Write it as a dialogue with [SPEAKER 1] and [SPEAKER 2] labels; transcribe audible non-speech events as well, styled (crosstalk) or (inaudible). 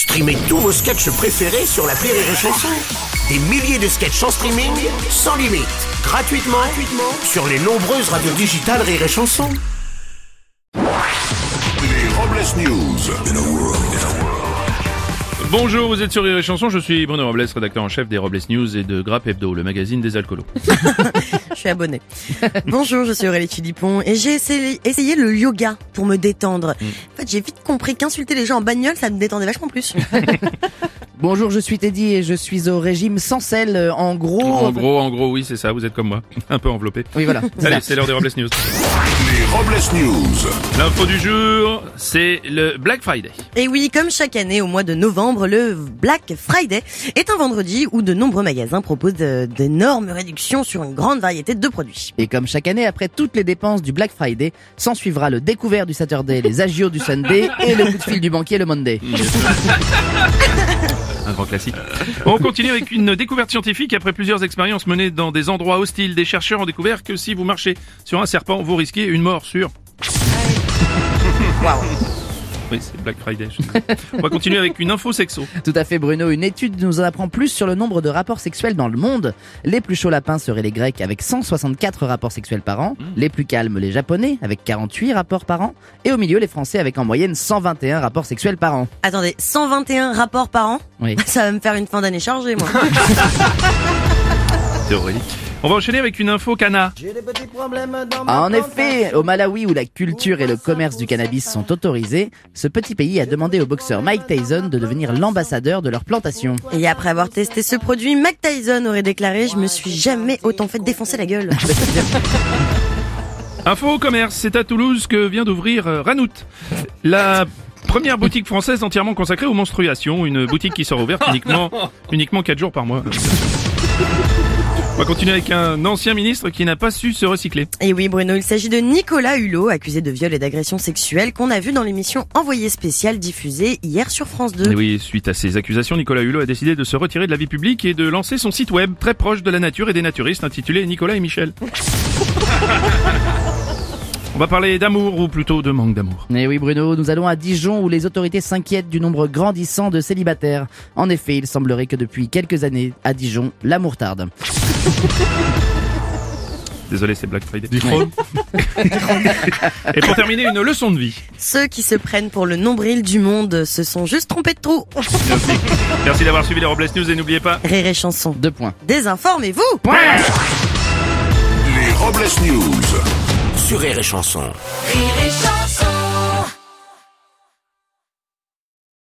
[SPEAKER 1] Streamez tous vos sketchs préférés sur la Rire et Chanson. Des milliers de sketchs en streaming, sans limite, gratuitement, gratuitement sur les nombreuses radios digitales Rire et Chanson.
[SPEAKER 2] Les Robles News.
[SPEAKER 3] Bonjour, vous êtes sur Rire et Chanson, je suis Bruno Robles, rédacteur en chef des Robles News et de Grappe Hebdo, le magazine des alcoolos. (laughs)
[SPEAKER 4] Je suis abonné. (laughs) Bonjour, je suis Aurélie Philippon et j'ai essayé, essayé le yoga pour me détendre. En fait, j'ai vite compris qu'insulter les gens en bagnole, ça me détendait vachement plus. (laughs)
[SPEAKER 5] Bonjour, je suis Teddy et je suis au régime sans sel. euh, En gros.
[SPEAKER 3] En gros, en gros, oui, c'est ça, vous êtes comme moi, (laughs) un peu enveloppé.
[SPEAKER 5] Oui, voilà. (laughs)
[SPEAKER 3] Allez, c'est l'heure des Robles News.
[SPEAKER 2] Les Robles News.
[SPEAKER 3] L'info du jour, c'est le Black Friday.
[SPEAKER 4] Et oui, comme chaque année au mois de novembre, le Black Friday est un vendredi où de nombreux magasins proposent de- d'énormes réductions sur une grande variété de produits.
[SPEAKER 5] Et comme chaque année, après toutes les dépenses du Black Friday, s'en suivra le découvert du Saturday, les agios du Sunday et le coup de fil du banquier le Monday. (laughs)
[SPEAKER 3] Grand classique. (laughs) On continue avec une découverte scientifique. Après plusieurs expériences menées dans des endroits hostiles, des chercheurs ont découvert que si vous marchez sur un serpent, vous risquez une mort sûre. Oui, c'est Black Friday. je sais. On va continuer avec une info sexo.
[SPEAKER 5] Tout à fait Bruno, une étude nous en apprend plus sur le nombre de rapports sexuels dans le monde. Les plus chauds lapins seraient les Grecs avec 164 rapports sexuels par an, les plus calmes les Japonais avec 48 rapports par an, et au milieu les Français avec en moyenne 121 rapports sexuels par an.
[SPEAKER 4] Attendez, 121 rapports par an?
[SPEAKER 5] Oui. (laughs)
[SPEAKER 4] Ça va me faire une fin d'année chargée, moi. (laughs)
[SPEAKER 3] C'est Aurélie. On va enchaîner avec une info cana.
[SPEAKER 5] Ah, En effet, au Malawi où la culture et le commerce du cannabis sont autorisés, ce petit pays a demandé au boxeur Mike Tyson de devenir l'ambassadeur de leur plantation.
[SPEAKER 4] Et après avoir testé ce produit, Mac Tyson aurait déclaré « Je me suis jamais autant fait défoncer la gueule (laughs) ».
[SPEAKER 3] Info commerce, c'est à Toulouse que vient d'ouvrir euh, Ranout. La première boutique française entièrement consacrée aux menstruations, une boutique qui sera ouverte (laughs) uniquement uniquement 4 jours par mois. (laughs) On va continuer avec un ancien ministre qui n'a pas su se recycler.
[SPEAKER 4] Et oui, Bruno, il s'agit de Nicolas Hulot, accusé de viol et d'agression sexuelle, qu'on a vu dans l'émission Envoyé spécial diffusée hier sur France 2.
[SPEAKER 3] Et oui, suite à ces accusations, Nicolas Hulot a décidé de se retirer de la vie publique et de lancer son site web très proche de la nature et des naturistes intitulé Nicolas et Michel. (laughs) On va parler d'amour ou plutôt de manque d'amour.
[SPEAKER 5] Et oui Bruno, nous allons à Dijon où les autorités s'inquiètent du nombre grandissant de célibataires. En effet, il semblerait que depuis quelques années, à Dijon, l'amour tarde.
[SPEAKER 3] Désolé, c'est Black Friday. et pour terminer, une leçon de vie.
[SPEAKER 4] Ceux qui se prennent pour le nombril du monde se sont juste trompés de trou.
[SPEAKER 3] Merci. Merci d'avoir suivi les Robles News et n'oubliez pas,
[SPEAKER 4] Rire et chanson.
[SPEAKER 5] Deux points.
[SPEAKER 4] Désinformez-vous
[SPEAKER 2] Les Robles News.
[SPEAKER 1] Sur Rire et Chanson.
[SPEAKER 6] Rire et chanson